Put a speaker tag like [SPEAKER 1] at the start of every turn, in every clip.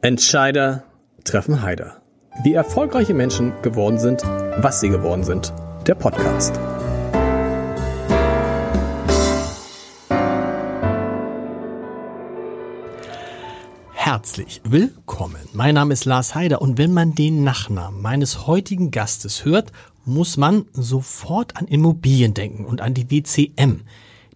[SPEAKER 1] Entscheider treffen Heider. Wie erfolgreiche Menschen geworden sind, was sie geworden sind. Der Podcast. Herzlich willkommen. Mein Name ist Lars Heider und wenn man den Nachnamen meines heutigen Gastes hört, muss man sofort an Immobilien denken und an die WCM,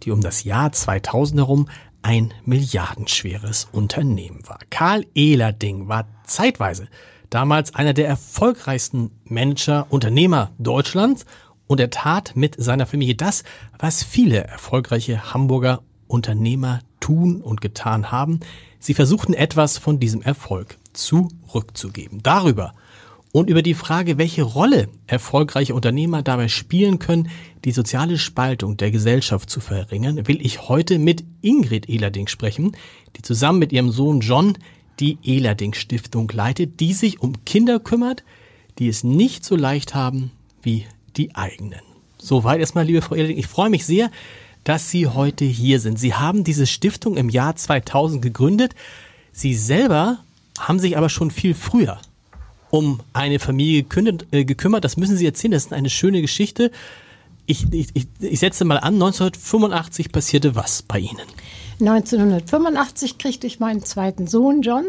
[SPEAKER 1] die um das Jahr 2000 herum ein milliardenschweres Unternehmen war. Karl Ehlerding war zeitweise damals einer der erfolgreichsten Manager, Unternehmer Deutschlands und er tat mit seiner Familie das, was viele erfolgreiche Hamburger Unternehmer tun und getan haben. Sie versuchten etwas von diesem Erfolg zurückzugeben. Darüber und über die Frage, welche Rolle erfolgreiche Unternehmer dabei spielen können, die soziale Spaltung der Gesellschaft zu verringern, will ich heute mit Ingrid Ehlerding sprechen, die zusammen mit ihrem Sohn John die Ehlerding Stiftung leitet, die sich um Kinder kümmert, die es nicht so leicht haben wie die eigenen. Soweit erstmal, liebe Frau Ehlerding. Ich freue mich sehr, dass Sie heute hier sind. Sie haben diese Stiftung im Jahr 2000 gegründet. Sie selber haben sich aber schon viel früher um eine Familie gekündet, äh, gekümmert. Das müssen Sie erzählen. Das ist eine schöne Geschichte. Ich, ich, ich, ich setze mal an, 1985 passierte was bei Ihnen?
[SPEAKER 2] 1985 kriegte ich meinen zweiten Sohn John,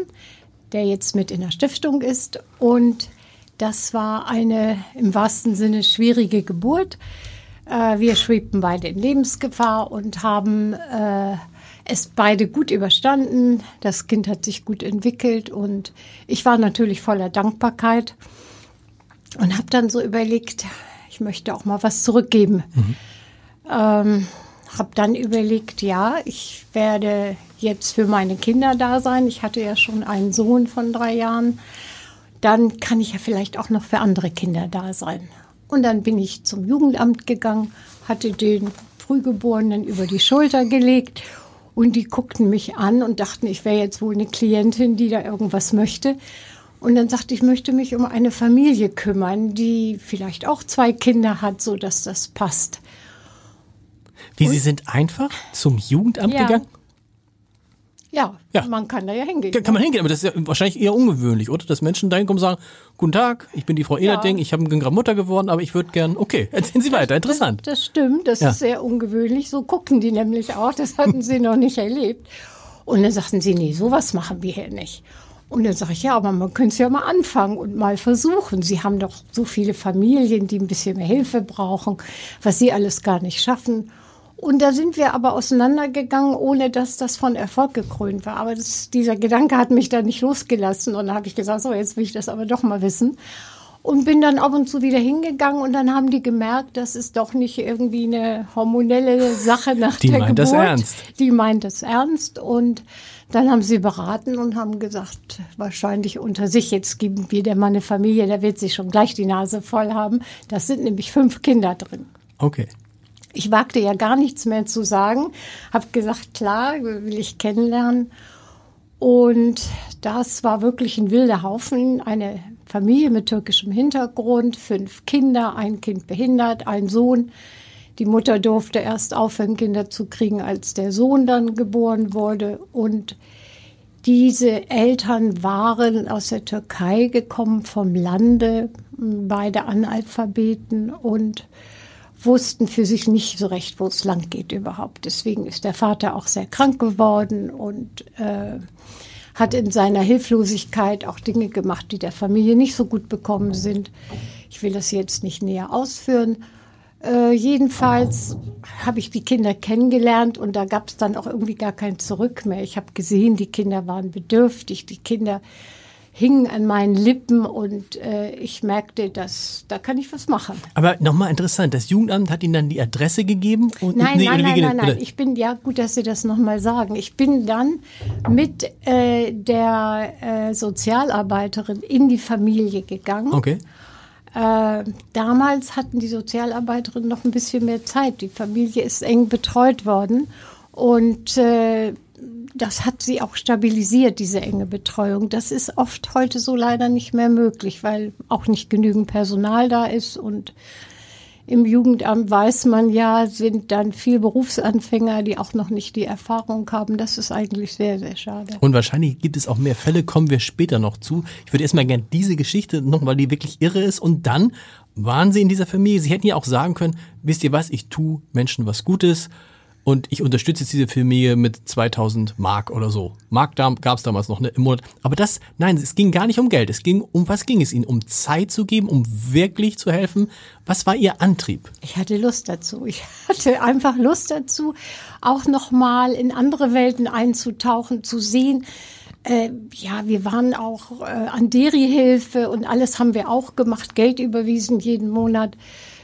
[SPEAKER 2] der jetzt mit in der Stiftung ist. Und das war eine im wahrsten Sinne schwierige Geburt. Äh, wir schwebten beide in Lebensgefahr und haben äh, es beide gut überstanden. Das Kind hat sich gut entwickelt und ich war natürlich voller Dankbarkeit und habe dann so überlegt, ich möchte auch mal was zurückgeben. Mhm. Ähm, habe dann überlegt, ja, ich werde jetzt für meine Kinder da sein. Ich hatte ja schon einen Sohn von drei Jahren. Dann kann ich ja vielleicht auch noch für andere Kinder da sein. Und dann bin ich zum Jugendamt gegangen, hatte den Frühgeborenen über die Schulter gelegt und die guckten mich an und dachten, ich wäre jetzt wohl eine Klientin, die da irgendwas möchte. Und dann sagte ich, ich möchte mich um eine Familie kümmern, die vielleicht auch zwei Kinder hat, so dass das passt.
[SPEAKER 1] Wie, und, Sie sind einfach zum Jugendamt ja. gegangen?
[SPEAKER 2] Ja, ja, man kann da ja hingehen.
[SPEAKER 1] Kann man hingehen, aber das ist ja wahrscheinlich eher ungewöhnlich, oder? Dass Menschen da hinkommen und sagen, guten Tag, ich bin die Frau Ehlerding, ja. ich habe gerade Mutter geworden, aber ich würde gern, okay, erzählen Sie weiter, interessant.
[SPEAKER 2] Das, das stimmt, das ja. ist sehr ungewöhnlich. So gucken die nämlich auch, das hatten sie noch nicht erlebt. Und dann sagten sie, nee, sowas machen wir hier nicht. Und dann sage ich, ja, aber man könnte es ja mal anfangen und mal versuchen. Sie haben doch so viele Familien, die ein bisschen mehr Hilfe brauchen, was sie alles gar nicht schaffen. Und da sind wir aber auseinandergegangen, ohne dass das von Erfolg gekrönt war. Aber das, dieser Gedanke hat mich da nicht losgelassen. Und dann habe ich gesagt, so, jetzt will ich das aber doch mal wissen. Und bin dann ab und zu wieder hingegangen und dann haben die gemerkt, das ist doch nicht irgendwie eine hormonelle Sache nach
[SPEAKER 1] die
[SPEAKER 2] der
[SPEAKER 1] meint
[SPEAKER 2] Geburt.
[SPEAKER 1] Das ernst.
[SPEAKER 2] Die meint das ernst. Und dann haben sie beraten und haben gesagt, wahrscheinlich unter sich, jetzt geben wir der Mann eine Familie, der wird sich schon gleich die Nase voll haben. Das sind nämlich fünf Kinder drin.
[SPEAKER 1] Okay.
[SPEAKER 2] Ich wagte ja gar nichts mehr zu sagen, habe gesagt, klar, will ich kennenlernen. Und das war wirklich ein wilder Haufen, eine Familie mit türkischem Hintergrund, fünf Kinder, ein Kind behindert, ein Sohn. Die Mutter durfte erst aufhören, Kinder zu kriegen, als der Sohn dann geboren wurde. Und diese Eltern waren aus der Türkei gekommen, vom Lande, beide Analphabeten und wussten für sich nicht so recht, wo es lang geht überhaupt. Deswegen ist der Vater auch sehr krank geworden und äh, hat in seiner Hilflosigkeit auch Dinge gemacht, die der Familie nicht so gut bekommen sind. Ich will das jetzt nicht näher ausführen. Äh, jedenfalls habe ich die Kinder kennengelernt und da gab es dann auch irgendwie gar kein Zurück mehr. Ich habe gesehen, die Kinder waren bedürftig, die Kinder hingen an meinen Lippen und äh, ich merkte, dass da kann ich was machen.
[SPEAKER 1] Aber nochmal interessant, das Jugendamt hat Ihnen dann die Adresse gegeben?
[SPEAKER 2] Und, nein, nee, nein, nein, nein, nein, Ich bin, ja gut, dass Sie das nochmal sagen. Ich bin dann mit äh, der äh, Sozialarbeiterin in die Familie gegangen.
[SPEAKER 1] Okay.
[SPEAKER 2] Äh, damals hatten die Sozialarbeiterinnen noch ein bisschen mehr Zeit. Die Familie ist eng betreut worden. Und äh, das hat sie auch stabilisiert, diese enge Betreuung. Das ist oft heute so leider nicht mehr möglich, weil auch nicht genügend Personal da ist und im Jugendamt weiß man ja, sind dann viel Berufsanfänger, die auch noch nicht die Erfahrung haben. Das ist eigentlich sehr, sehr schade.
[SPEAKER 1] Und wahrscheinlich gibt es auch mehr Fälle, kommen wir später noch zu. Ich würde erstmal gerne diese Geschichte noch, weil die wirklich irre ist. Und dann waren Sie in dieser Familie. Sie hätten ja auch sagen können, wisst ihr was, ich tue Menschen was Gutes und ich unterstütze diese Familie mit 2000 Mark oder so. Mark gab es damals noch ne, im Monat. Aber das, nein, es ging gar nicht um Geld. Es ging um was ging es ihnen? Um Zeit zu geben, um wirklich zu helfen. Was war ihr Antrieb?
[SPEAKER 2] Ich hatte Lust dazu. Ich hatte einfach Lust dazu, auch noch mal in andere Welten einzutauchen, zu sehen. Äh, ja, wir waren auch äh, an Deri-Hilfe und alles haben wir auch gemacht, Geld überwiesen jeden Monat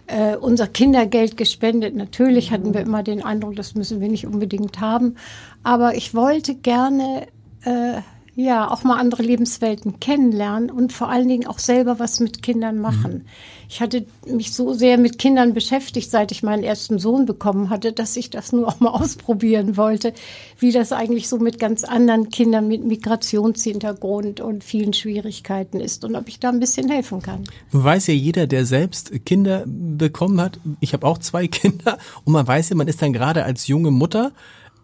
[SPEAKER 2] äh, unser Kindergeld gespendet. Natürlich hatten wir immer den Eindruck, das müssen wir nicht unbedingt haben. Aber ich wollte gerne äh, ja auch mal andere Lebenswelten kennenlernen und vor allen Dingen auch selber was mit Kindern machen. Mhm. Ich hatte mich so sehr mit Kindern beschäftigt, seit ich meinen ersten Sohn bekommen hatte, dass ich das nur auch mal ausprobieren wollte, wie das eigentlich so mit ganz anderen Kindern mit Migrationshintergrund und vielen Schwierigkeiten ist und ob ich da ein bisschen helfen kann.
[SPEAKER 1] Nun weiß ja jeder, der selbst Kinder bekommen hat, ich habe auch zwei Kinder. Und man weiß ja, man ist dann gerade als junge Mutter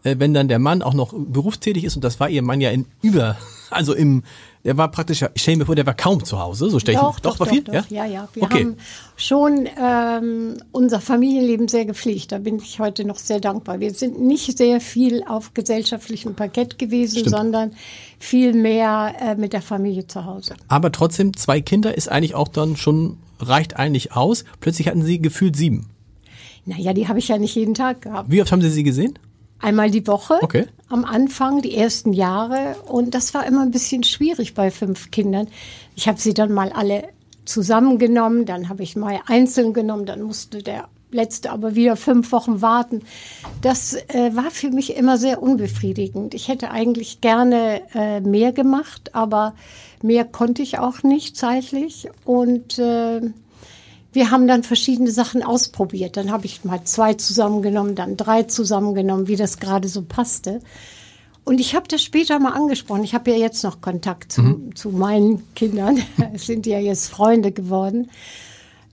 [SPEAKER 1] äh, wenn dann der Mann auch noch berufstätig ist. Und das war ihr Mann ja in über, also im, der war praktisch, ich stelle mir vor, der war kaum zu Hause, so stelle ich
[SPEAKER 2] doch, doch,
[SPEAKER 1] doch,
[SPEAKER 2] war viel? Doch, ja? ja, ja. Wir okay. haben schon ähm, unser Familienleben sehr gepflegt. Da bin ich heute noch sehr dankbar. Wir sind nicht sehr viel auf gesellschaftlichem Parkett gewesen, Stimmt. sondern viel mehr äh, mit der Familie zu Hause.
[SPEAKER 1] Aber trotzdem, zwei Kinder ist eigentlich auch dann schon, reicht eigentlich aus. Plötzlich hatten sie gefühlt sieben.
[SPEAKER 2] Naja, die habe ich ja nicht jeden Tag gehabt.
[SPEAKER 1] Wie oft haben Sie sie gesehen?
[SPEAKER 2] Einmal die Woche
[SPEAKER 1] okay.
[SPEAKER 2] am Anfang, die ersten Jahre. Und das war immer ein bisschen schwierig bei fünf Kindern. Ich habe sie dann mal alle zusammengenommen, dann habe ich mal einzeln genommen, dann musste der letzte aber wieder fünf Wochen warten. Das äh, war für mich immer sehr unbefriedigend. Ich hätte eigentlich gerne äh, mehr gemacht, aber mehr konnte ich auch nicht zeitlich. Und äh, wir haben dann verschiedene Sachen ausprobiert. Dann habe ich mal zwei zusammengenommen, dann drei zusammengenommen, wie das gerade so passte. Und ich habe das später mal angesprochen. Ich habe ja jetzt noch Kontakt zu, mhm. zu meinen Kindern. Es sind ja jetzt Freunde geworden.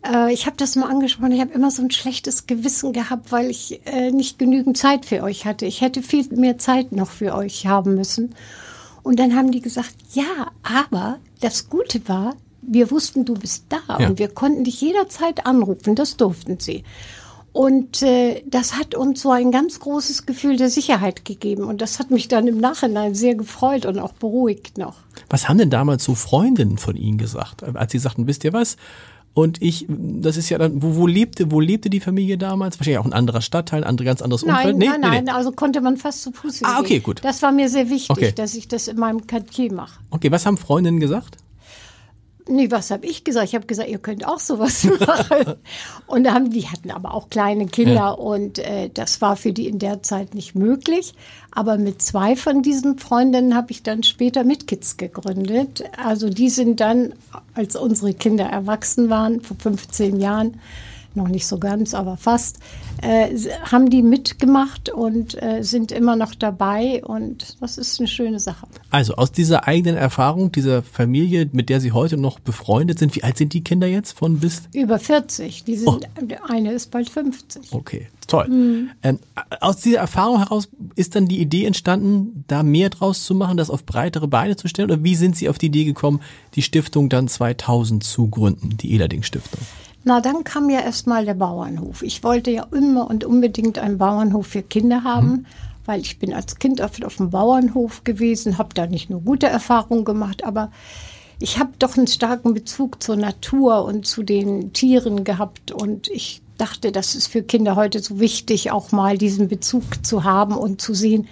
[SPEAKER 2] Äh, ich habe das mal angesprochen. Ich habe immer so ein schlechtes Gewissen gehabt, weil ich äh, nicht genügend Zeit für euch hatte. Ich hätte viel mehr Zeit noch für euch haben müssen. Und dann haben die gesagt, ja, aber das Gute war, wir wussten, du bist da ja. und wir konnten dich jederzeit anrufen, das durften sie. Und äh, das hat uns so ein ganz großes Gefühl der Sicherheit gegeben. Und das hat mich dann im Nachhinein sehr gefreut und auch beruhigt noch.
[SPEAKER 1] Was haben denn damals so Freundinnen von Ihnen gesagt, als Sie sagten, wisst ihr was? Und ich, das ist ja dann, wo, wo lebte, wo lebte die Familie damals? Wahrscheinlich auch ein anderer Stadtteil, ein ganz anderes
[SPEAKER 2] nein,
[SPEAKER 1] Umfeld?
[SPEAKER 2] Nee, nein, nein, nee. also konnte man fast zu Fuß gehen.
[SPEAKER 1] Ah, okay, gut.
[SPEAKER 2] Das war mir sehr wichtig, okay. dass ich das in meinem Quartier mache.
[SPEAKER 1] Okay, was haben Freundinnen gesagt?
[SPEAKER 2] Nee, was habe ich gesagt? Ich habe gesagt, ihr könnt auch sowas machen. und haben die hatten aber auch kleine Kinder ja. und äh, das war für die in der Zeit nicht möglich. Aber mit zwei von diesen Freundinnen habe ich dann später mit Kids gegründet. Also die sind dann, als unsere Kinder erwachsen waren, vor 15 Jahren, noch nicht so ganz, aber fast, äh, haben die mitgemacht und äh, sind immer noch dabei und das ist eine schöne Sache.
[SPEAKER 1] Also aus dieser eigenen Erfahrung, dieser Familie, mit der Sie heute noch befreundet sind, wie alt sind die Kinder jetzt von bis?
[SPEAKER 2] Über 40. Die sind, oh. Eine ist bald 50.
[SPEAKER 1] Okay, toll. Mhm. Ähm, aus dieser Erfahrung heraus ist dann die Idee entstanden, da mehr draus zu machen, das auf breitere Beine zu stellen? Oder wie sind Sie auf die Idee gekommen, die Stiftung dann 2000 zu gründen, die Elading Stiftung?
[SPEAKER 2] Na, dann kam ja erstmal der Bauernhof. Ich wollte ja immer und unbedingt einen Bauernhof für Kinder haben, mhm. weil ich bin als Kind oft auf dem Bauernhof gewesen, habe da nicht nur gute Erfahrungen gemacht, aber ich habe doch einen starken Bezug zur Natur und zu den Tieren gehabt und ich dachte, das ist für Kinder heute so wichtig, auch mal diesen Bezug zu haben und zu sehen,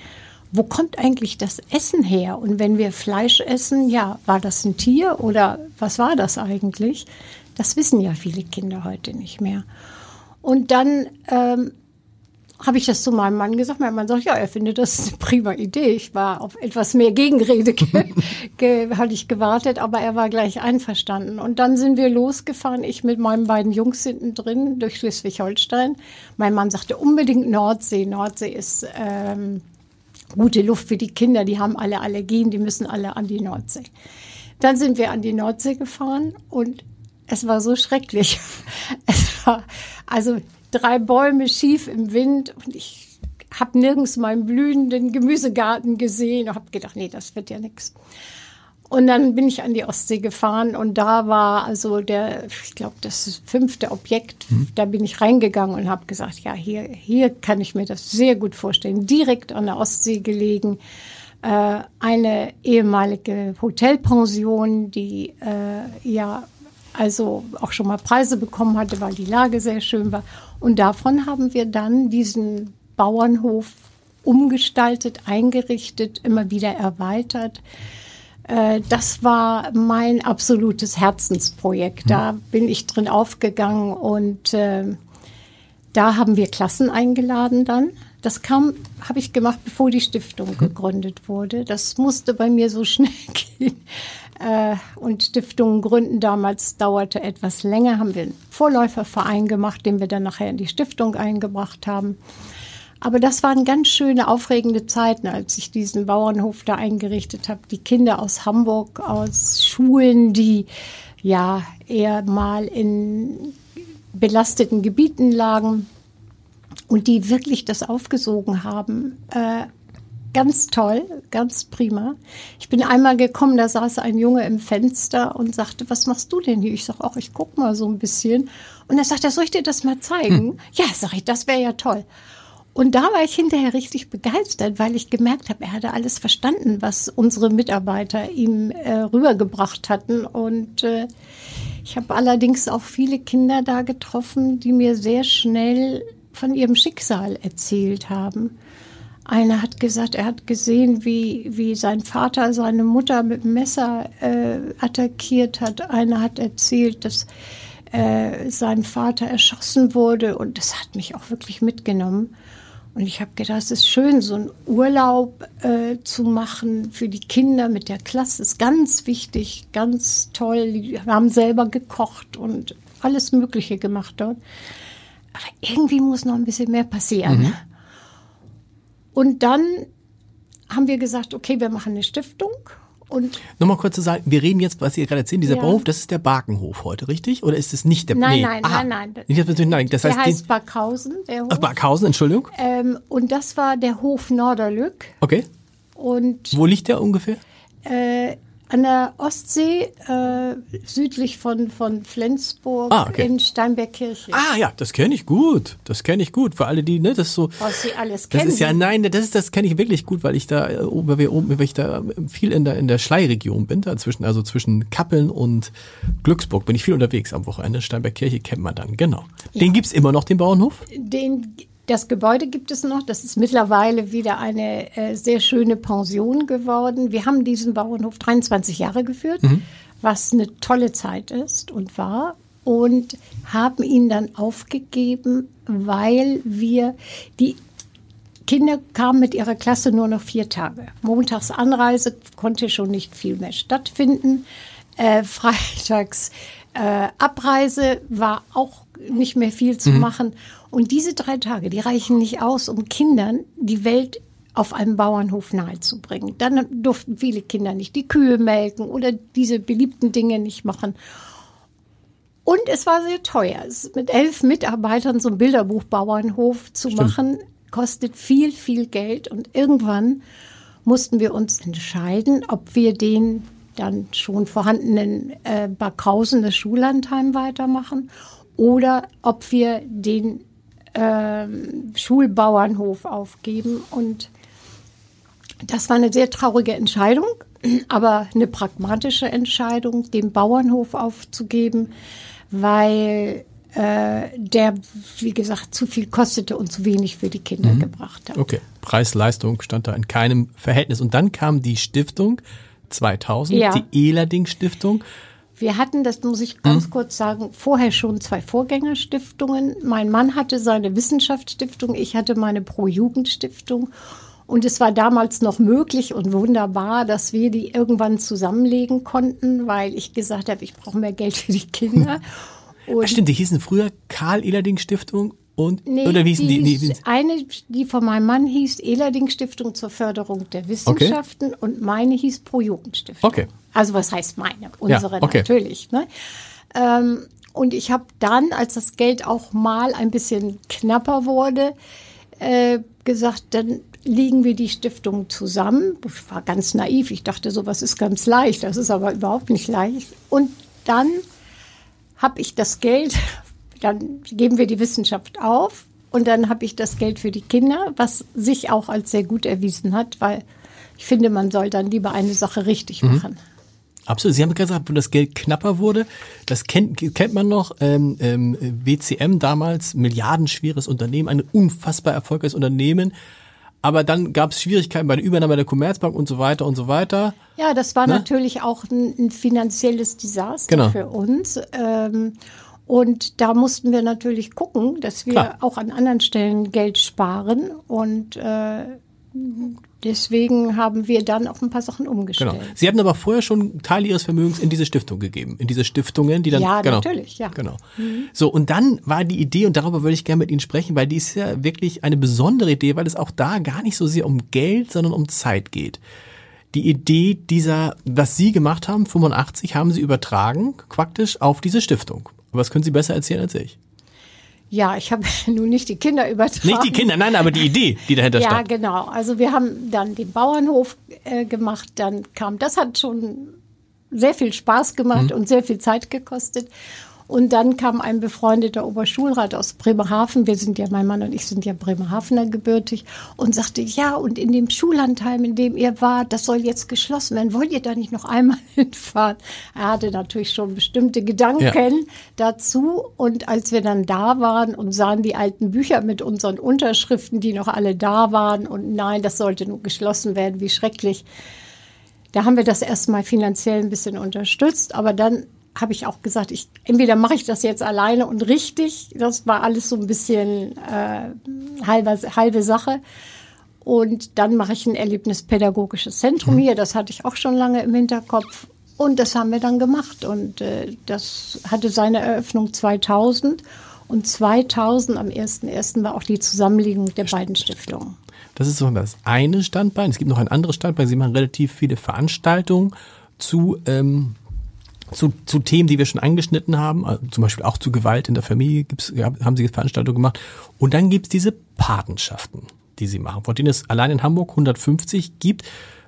[SPEAKER 2] wo kommt eigentlich das Essen her? Und wenn wir Fleisch essen, ja, war das ein Tier oder was war das eigentlich? Das wissen ja viele Kinder heute nicht mehr. Und dann ähm, habe ich das zu meinem Mann gesagt. Mein Mann sagt, ja, er findet das eine prima Idee. Ich war auf etwas mehr Gegenrede, hatte ich gewartet, aber er war gleich einverstanden. Und dann sind wir losgefahren, ich mit meinen beiden Jungs hinten drin durch Schleswig-Holstein. Mein Mann sagte unbedingt Nordsee. Nordsee ist ähm, gute Luft für die Kinder, die haben alle Allergien, die müssen alle an die Nordsee. Dann sind wir an die Nordsee gefahren und es war so schrecklich. Es war also drei Bäume schief im Wind und ich habe nirgends meinen blühenden Gemüsegarten gesehen und habe gedacht, nee, das wird ja nichts. Und dann bin ich an die Ostsee gefahren und da war also der, ich glaube, das fünfte Objekt. Mhm. Da bin ich reingegangen und habe gesagt, ja, hier, hier kann ich mir das sehr gut vorstellen. Direkt an der Ostsee gelegen. Äh, eine ehemalige Hotelpension, die äh, ja also auch schon mal Preise bekommen hatte, weil die Lage sehr schön war. Und davon haben wir dann diesen Bauernhof umgestaltet, eingerichtet, immer wieder erweitert. Äh, das war mein absolutes Herzensprojekt. Da hm. bin ich drin aufgegangen und äh, da haben wir Klassen eingeladen dann. Das kam, habe ich gemacht, bevor die Stiftung hm. gegründet wurde. Das musste bei mir so schnell gehen. Äh, und Stiftungen gründen damals dauerte etwas länger. Haben wir einen Vorläuferverein gemacht, den wir dann nachher in die Stiftung eingebracht haben. Aber das waren ganz schöne, aufregende Zeiten, als ich diesen Bauernhof da eingerichtet habe. Die Kinder aus Hamburg, aus Schulen, die ja eher mal in belasteten Gebieten lagen und die wirklich das aufgesogen haben. Äh, ganz toll, ganz prima. Ich bin einmal gekommen, da saß ein Junge im Fenster und sagte, was machst du denn hier? Ich sage, ach, ich guck mal so ein bisschen. Und er sagt, soll ich dir das mal zeigen? Hm. Ja, sag ich, das wäre ja toll. Und da war ich hinterher richtig begeistert, weil ich gemerkt habe, er hatte alles verstanden, was unsere Mitarbeiter ihm äh, rübergebracht hatten. Und äh, ich habe allerdings auch viele Kinder da getroffen, die mir sehr schnell von ihrem Schicksal erzählt haben. Einer hat gesagt, er hat gesehen, wie, wie sein Vater seine Mutter mit Messer äh, attackiert hat. Einer hat erzählt, dass äh, sein Vater erschossen wurde und das hat mich auch wirklich mitgenommen. Und ich habe gedacht, es ist schön, so einen Urlaub äh, zu machen für die Kinder mit der Klasse. Ist ganz wichtig, ganz toll. Die haben selber gekocht und alles Mögliche gemacht dort. Aber irgendwie muss noch ein bisschen mehr passieren. Mhm. Und dann haben wir gesagt, okay, wir machen eine Stiftung und
[SPEAKER 1] Nochmal kurz zu sagen, wir reden jetzt, was Sie gerade erzählen, dieser ja. Bauhof, das ist der Barkenhof heute, richtig? Oder ist es nicht der
[SPEAKER 2] Nein, nee. nein, Aha. nein, nein.
[SPEAKER 1] Nicht, nein. Das
[SPEAKER 2] der
[SPEAKER 1] heißt,
[SPEAKER 2] heißt Barkhausen,
[SPEAKER 1] der Hof. Ach, Barkhausen, Entschuldigung.
[SPEAKER 2] Ähm, und das war der Hof Norderlück.
[SPEAKER 1] Okay.
[SPEAKER 2] Und
[SPEAKER 1] Wo liegt der ungefähr?
[SPEAKER 2] Äh, an der Ostsee, äh, südlich von, von Flensburg ah, okay. in Steinbergkirche.
[SPEAKER 1] Ah ja, das kenne ich gut. Das kenne ich gut. Für alle, die, ne, das so.
[SPEAKER 2] Was Sie alles kennen.
[SPEAKER 1] Das ist ja, nein, das ist, das kenne ich wirklich gut, weil ich da, äh, wir oben, weil ich da viel in der, in der Schleiregion bin, da zwischen, also zwischen Kappeln und Glücksburg bin ich viel unterwegs am Wochenende. Steinbergkirche kennt man dann, genau. Ja. Den gibt's immer noch, den Bauernhof?
[SPEAKER 2] Den das Gebäude gibt es noch. Das ist mittlerweile wieder eine äh, sehr schöne Pension geworden. Wir haben diesen Bauernhof 23 Jahre geführt, mhm. was eine tolle Zeit ist und war. Und haben ihn dann aufgegeben, weil wir die Kinder kamen mit ihrer Klasse nur noch vier Tage. Montags Anreise konnte schon nicht viel mehr stattfinden. Äh, freitags äh, Abreise war auch nicht mehr viel zu mhm. machen. Und diese drei Tage, die reichen nicht aus, um Kindern die Welt auf einem Bauernhof nahezubringen. Dann durften viele Kinder nicht die Kühe melken oder diese beliebten Dinge nicht machen. Und es war sehr teuer. mit elf Mitarbeitern so ein Bilderbuchbauernhof zu Stimmt. machen, kostet viel, viel Geld. Und irgendwann mussten wir uns entscheiden, ob wir den dann schon vorhandenen äh, Backhausen, das Schullandheim weitermachen oder ob wir den ähm, Schulbauernhof aufgeben. Und das war eine sehr traurige Entscheidung, aber eine pragmatische Entscheidung, den Bauernhof aufzugeben, weil äh, der, wie gesagt, zu viel kostete und zu wenig für die Kinder mhm. gebracht hat.
[SPEAKER 1] Okay, Preis-Leistung stand da in keinem Verhältnis. Und dann kam die Stiftung 2000, ja. die Ehlerding Stiftung.
[SPEAKER 2] Wir hatten, das muss ich ganz hm. kurz sagen, vorher schon zwei Vorgängerstiftungen. Mein Mann hatte seine Wissenschaftsstiftung, ich hatte meine Pro-Jugend-Stiftung. Und es war damals noch möglich und wunderbar, dass wir die irgendwann zusammenlegen konnten, weil ich gesagt habe, ich brauche mehr Geld für die Kinder.
[SPEAKER 1] Und Stimmt, die hießen früher Karl-Ehlerding-Stiftung und
[SPEAKER 2] nee, oder wie hießen die? die, die eine, die von meinem Mann hieß Ehlerding Stiftung zur Förderung der Wissenschaften okay. und meine hieß Pro Jugendstiftung.
[SPEAKER 1] Okay.
[SPEAKER 2] Also was heißt meine? Unsere ja, okay. natürlich. Ne? Ähm, Und ich habe dann, als das Geld auch mal ein bisschen knapper wurde, äh, gesagt, dann legen wir die Stiftung zusammen. Ich war ganz naiv. Ich dachte, sowas ist ganz leicht. Das ist aber überhaupt nicht leicht. Und dann habe ich das Geld, dann geben wir die Wissenschaft auf und dann habe ich das Geld für die Kinder, was sich auch als sehr gut erwiesen hat, weil ich finde, man soll dann lieber eine Sache richtig mhm.
[SPEAKER 1] Absolut. Sie haben gesagt, wo das Geld knapper wurde, das kennt, kennt man noch, ähm, ähm, WCM damals, milliardenschweres Unternehmen, ein unfassbar erfolgreiches Unternehmen. Aber dann gab es Schwierigkeiten bei der Übernahme der Commerzbank und so weiter und so weiter.
[SPEAKER 2] Ja, das war ne? natürlich auch ein, ein, finanzielles Desaster genau. für uns. Ähm, und da mussten wir natürlich gucken, dass wir Klar. auch an anderen Stellen Geld sparen. Und äh, deswegen haben wir dann auch ein paar Sachen umgestellt.
[SPEAKER 1] Genau. Sie hatten aber vorher schon Teile Ihres Vermögens in diese Stiftung gegeben, in diese Stiftungen, die dann
[SPEAKER 2] ja
[SPEAKER 1] genau,
[SPEAKER 2] natürlich ja
[SPEAKER 1] genau. Mhm. So und dann war die Idee und darüber würde ich gerne mit Ihnen sprechen, weil die ist ja wirklich eine besondere Idee, weil es auch da gar nicht so sehr um Geld, sondern um Zeit geht. Die Idee dieser, was Sie gemacht haben, 85, haben Sie übertragen, praktisch auf diese Stiftung. Was können Sie besser erzählen als ich?
[SPEAKER 2] Ja, ich habe nun nicht die Kinder übertragen.
[SPEAKER 1] Nicht die Kinder, nein, aber die Idee, die dahinter
[SPEAKER 2] ja,
[SPEAKER 1] stand.
[SPEAKER 2] Ja, genau. Also wir haben dann den Bauernhof äh, gemacht, dann kam, das hat schon sehr viel Spaß gemacht mhm. und sehr viel Zeit gekostet. Und dann kam ein befreundeter Oberschulrat aus Bremerhaven, wir sind ja, mein Mann und ich sind ja Bremerhavener gebürtig, und sagte, ja, und in dem Schullandheim, in dem ihr wart, das soll jetzt geschlossen werden. Wollt ihr da nicht noch einmal hinfahren? Er hatte natürlich schon bestimmte Gedanken ja. dazu. Und als wir dann da waren und sahen die alten Bücher mit unseren Unterschriften, die noch alle da waren, und nein, das sollte nur geschlossen werden, wie schrecklich. Da haben wir das erstmal finanziell ein bisschen unterstützt, aber dann habe ich auch gesagt, ich entweder mache ich das jetzt alleine und richtig. Das war alles so ein bisschen äh, halbe, halbe Sache. Und dann mache ich ein erlebnispädagogisches Zentrum mhm. hier. Das hatte ich auch schon lange im Hinterkopf. Und das haben wir dann gemacht. Und äh, das hatte seine Eröffnung 2000. Und 2000 am 1.1. war auch die Zusammenlegung der beiden Stiftungen.
[SPEAKER 1] Das ist so das eine Standbein. Es gibt noch ein anderes Standbein. Sie machen relativ viele Veranstaltungen zu ähm, zu, zu Themen, die wir schon angeschnitten haben, also zum Beispiel auch zu Gewalt in der Familie gibt's, haben sie Veranstaltungen gemacht. Und dann gibt's diese Patenschaften, die sie machen, von denen es allein in Hamburg 150 gibt.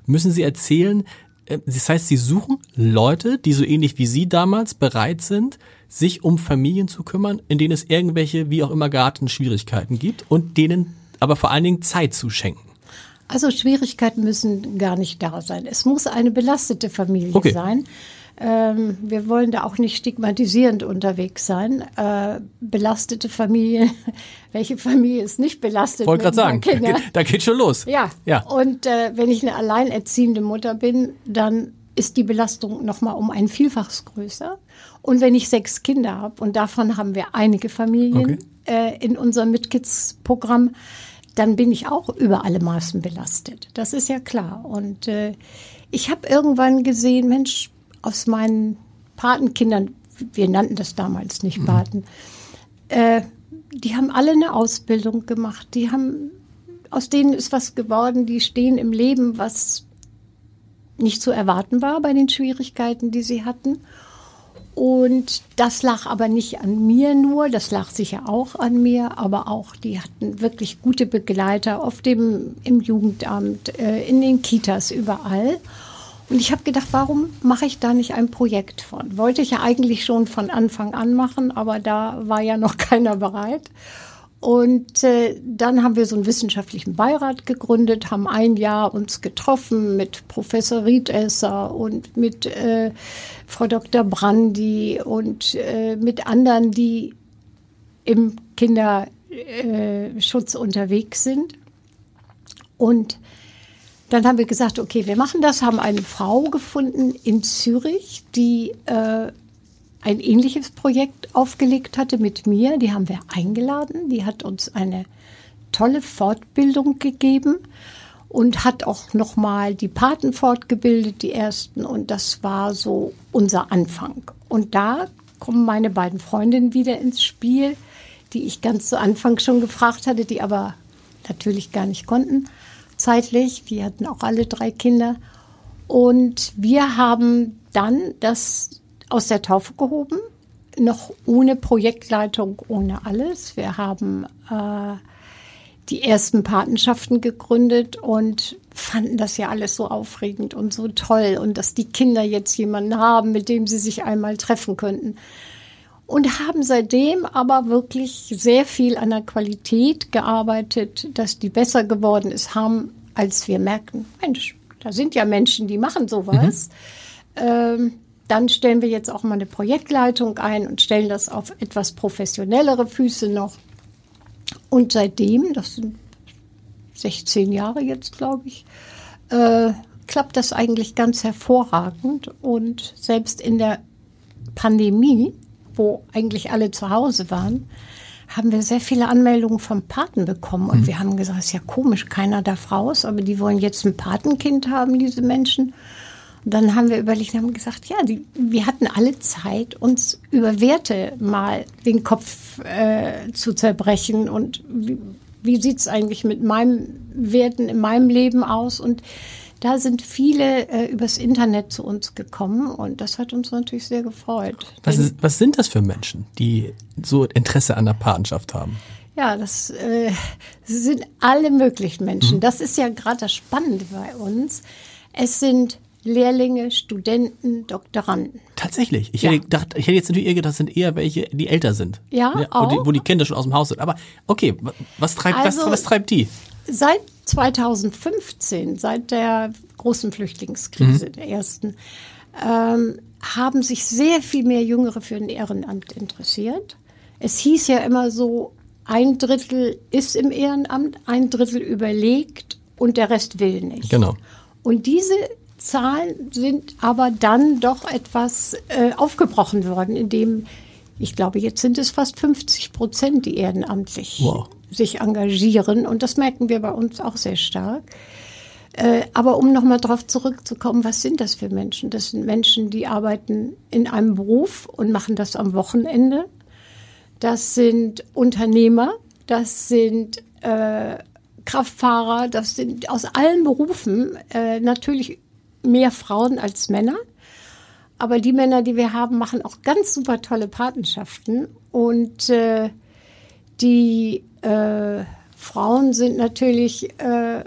[SPEAKER 1] Müssen Sie erzählen, äh, das heißt, Sie suchen Leute, die so ähnlich wie Sie damals bereit sind, sich um Familien zu kümmern, in denen es irgendwelche, wie auch immer gearteten Schwierigkeiten gibt und denen aber vor allen Dingen Zeit zu schenken.
[SPEAKER 2] Also Schwierigkeiten müssen gar nicht da sein. Es muss eine belastete Familie okay. sein. Ähm, wir wollen da auch nicht stigmatisierend unterwegs sein. Äh, belastete Familien, welche Familie ist nicht belastet?
[SPEAKER 1] Wollte gerade sagen, da geht, da geht, schon los.
[SPEAKER 2] Ja. ja. Und äh, wenn ich eine alleinerziehende Mutter bin, dann ist die Belastung noch mal um ein Vielfaches größer. Und wenn ich sechs Kinder habe, und davon haben wir einige Familien okay. äh, in unserem Mitkids-Programm, dann bin ich auch über alle Maßen belastet. Das ist ja klar. Und äh, ich habe irgendwann gesehen, Mensch, aus meinen Patenkindern, wir nannten das damals nicht mhm. Paten, mhm. äh, die haben alle eine Ausbildung gemacht. Die haben, aus denen ist was geworden, die stehen im Leben, was nicht zu erwarten war bei den Schwierigkeiten, die sie hatten. Und das lag aber nicht an mir nur, das lag sicher auch an mir, aber auch die hatten wirklich gute Begleiter auf dem, im Jugendamt, äh, in den Kitas, überall. Und ich habe gedacht, warum mache ich da nicht ein Projekt von? Wollte ich ja eigentlich schon von Anfang an machen, aber da war ja noch keiner bereit. Und äh, dann haben wir so einen wissenschaftlichen Beirat gegründet, haben ein Jahr uns getroffen mit Professor Riedesser und mit äh, Frau Dr. Brandi und äh, mit anderen, die im Kinderschutz unterwegs sind. Und dann haben wir gesagt, okay, wir machen das, haben eine Frau gefunden in Zürich, die äh, ein ähnliches Projekt aufgelegt hatte mit mir. Die haben wir eingeladen. Die hat uns eine tolle Fortbildung gegeben und hat auch noch mal die Paten fortgebildet, die ersten. Und das war so unser Anfang. Und da kommen meine beiden Freundinnen wieder ins Spiel, die ich ganz zu Anfang schon gefragt hatte, die aber natürlich gar nicht konnten zeitlich. Die hatten auch alle drei Kinder. Und wir haben dann das aus der Taufe gehoben. noch ohne Projektleitung, ohne alles. Wir haben äh, die ersten Patenschaften gegründet und fanden das ja alles so aufregend und so toll und dass die Kinder jetzt jemanden haben, mit dem sie sich einmal treffen könnten. Und haben seitdem aber wirklich sehr viel an der Qualität gearbeitet, dass die besser geworden ist, haben, als wir merken, Mensch, da sind ja Menschen, die machen sowas. Mhm. Ähm, dann stellen wir jetzt auch mal eine Projektleitung ein und stellen das auf etwas professionellere Füße noch. Und seitdem, das sind 16 Jahre jetzt, glaube ich, äh, klappt das eigentlich ganz hervorragend. Und selbst in der Pandemie, wo eigentlich alle zu Hause waren, haben wir sehr viele Anmeldungen vom Paten bekommen. Und mhm. wir haben gesagt, es ist ja komisch, keiner darf raus, aber die wollen jetzt ein Patenkind haben, diese Menschen. Und dann haben wir überlegt, haben gesagt, ja, die, wir hatten alle Zeit, uns über Werte mal den Kopf äh, zu zerbrechen und wie, wie sieht es eigentlich mit meinen Werten in meinem Leben aus und da sind viele äh, übers Internet zu uns gekommen und das hat uns natürlich sehr gefreut.
[SPEAKER 1] Was, ist, was sind das für Menschen, die so Interesse an der Patenschaft haben?
[SPEAKER 2] Ja, das äh, sind alle möglichen Menschen. Mhm. Das ist ja gerade das Spannende bei uns. Es sind Lehrlinge, Studenten, Doktoranden.
[SPEAKER 1] Tatsächlich. Ich, ja. hätte gedacht, ich hätte jetzt natürlich eher gedacht, das sind eher welche, die älter sind.
[SPEAKER 2] Ja, ja auch.
[SPEAKER 1] Wo die, wo die Kinder schon aus dem Haus sind. Aber okay, was treibt, also, was, was treibt die?
[SPEAKER 2] Seit 2015, seit der großen Flüchtlingskrise, mhm. der ersten, ähm, haben sich sehr viel mehr Jüngere für ein Ehrenamt interessiert. Es hieß ja immer so, ein Drittel ist im Ehrenamt, ein Drittel überlegt und der Rest will nicht.
[SPEAKER 1] Genau.
[SPEAKER 2] Und diese Zahlen sind aber dann doch etwas äh, aufgebrochen worden, indem ich glaube, jetzt sind es fast 50 Prozent, die ehrenamtlich wow. Sich engagieren. Und das merken wir bei uns auch sehr stark. Äh, aber um nochmal darauf zurückzukommen, was sind das für Menschen? Das sind Menschen, die arbeiten in einem Beruf und machen das am Wochenende. Das sind Unternehmer, das sind äh, Kraftfahrer, das sind aus allen Berufen äh, natürlich mehr Frauen als Männer. Aber die Männer, die wir haben, machen auch ganz super tolle Patenschaften. Und äh, die äh, Frauen sind natürlich äh,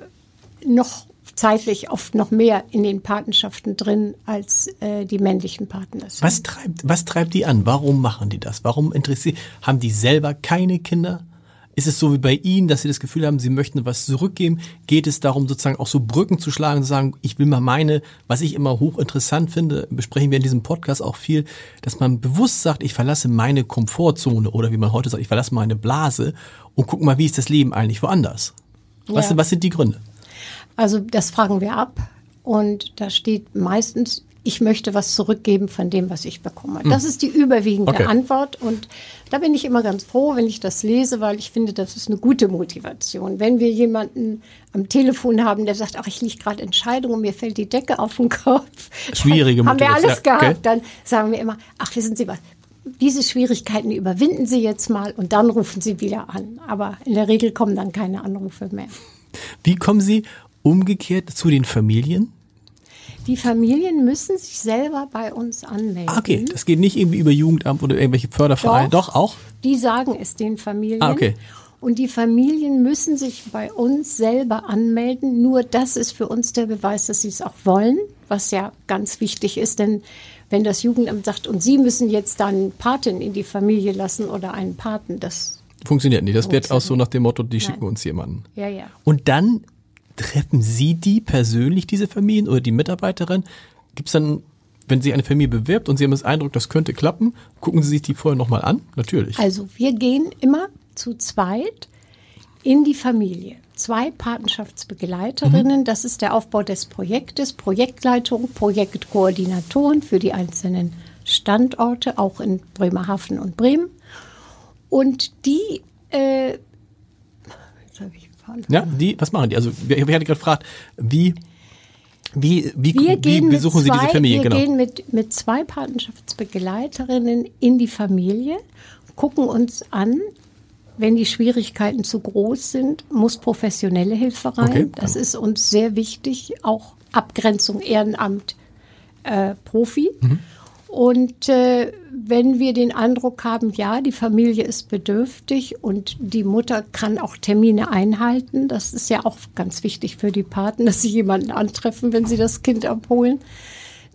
[SPEAKER 2] noch zeitlich oft noch mehr in den Patenschaften drin als äh, die männlichen Partner.
[SPEAKER 1] Was treibt, was treibt die an? Warum machen die das? Warum interessiert? Haben die selber keine Kinder? Ist es so wie bei Ihnen, dass Sie das Gefühl haben, Sie möchten was zurückgeben? Geht es darum, sozusagen auch so Brücken zu schlagen und zu sagen, ich will mal meine, was ich immer hochinteressant finde, besprechen wir in diesem Podcast auch viel, dass man bewusst sagt, ich verlasse meine Komfortzone oder wie man heute sagt, ich verlasse meine Blase und guck mal, wie ist das Leben eigentlich woanders? Was, ja. was sind die Gründe?
[SPEAKER 2] Also das fragen wir ab und da steht meistens ich möchte was zurückgeben von dem, was ich bekomme. Das hm. ist die überwiegende okay. Antwort und da bin ich immer ganz froh, wenn ich das lese, weil ich finde, das ist eine gute Motivation. Wenn wir jemanden am Telefon haben, der sagt, ach, ich liege gerade Entscheidung und mir fällt die Decke auf den Kopf.
[SPEAKER 1] Schwierige
[SPEAKER 2] Motivation. Haben wir alles gehabt, okay. dann sagen wir immer, ach, wissen Sie was, diese Schwierigkeiten überwinden Sie jetzt mal und dann rufen Sie wieder an. Aber in der Regel kommen dann keine Anrufe mehr.
[SPEAKER 1] Wie kommen Sie umgekehrt zu den Familien?
[SPEAKER 2] Die Familien müssen sich selber bei uns anmelden.
[SPEAKER 1] Ah, okay, das geht nicht irgendwie über Jugendamt oder irgendwelche Fördervereine. Doch, Doch auch?
[SPEAKER 2] Die sagen es den Familien.
[SPEAKER 1] Ah, okay.
[SPEAKER 2] Und die Familien müssen sich bei uns selber anmelden. Nur das ist für uns der Beweis, dass sie es auch wollen, was ja ganz wichtig ist. Denn wenn das Jugendamt sagt, und Sie müssen jetzt dann Patin in die Familie lassen oder einen Paten, das
[SPEAKER 1] funktioniert nicht. Das wird auch so nach dem Motto, die schicken Nein. uns jemanden.
[SPEAKER 2] Ja, ja.
[SPEAKER 1] Und dann treffen Sie die persönlich, diese Familien oder die Mitarbeiterin? Gibt es dann, wenn Sie eine Familie bewirbt und Sie haben das Eindruck, das könnte klappen, gucken Sie sich die vorher nochmal an? Natürlich.
[SPEAKER 2] Also wir gehen immer zu zweit in die Familie. Zwei Patenschaftsbegleiterinnen, mhm. das ist der Aufbau des Projektes, Projektleitung, Projektkoordinatoren für die einzelnen Standorte, auch in Bremerhaven und Bremen. Und die, äh,
[SPEAKER 1] jetzt habe ich fahren. Ja, die, was machen die? Also, ich hatte gerade gefragt, wie, wie, wie, wir wie besuchen zwei, Sie diese Familie?
[SPEAKER 2] Wir genau. gehen mit, mit zwei Patenschaftsbegleiterinnen in die Familie, gucken uns an, wenn die Schwierigkeiten zu groß sind, muss professionelle Hilfe rein. Okay, das ist uns sehr wichtig, auch Abgrenzung Ehrenamt äh, Profi. Mhm. Und äh, wenn wir den Eindruck haben, ja, die Familie ist bedürftig und die Mutter kann auch Termine einhalten, das ist ja auch ganz wichtig für die Paten, dass sie jemanden antreffen, wenn sie das Kind abholen,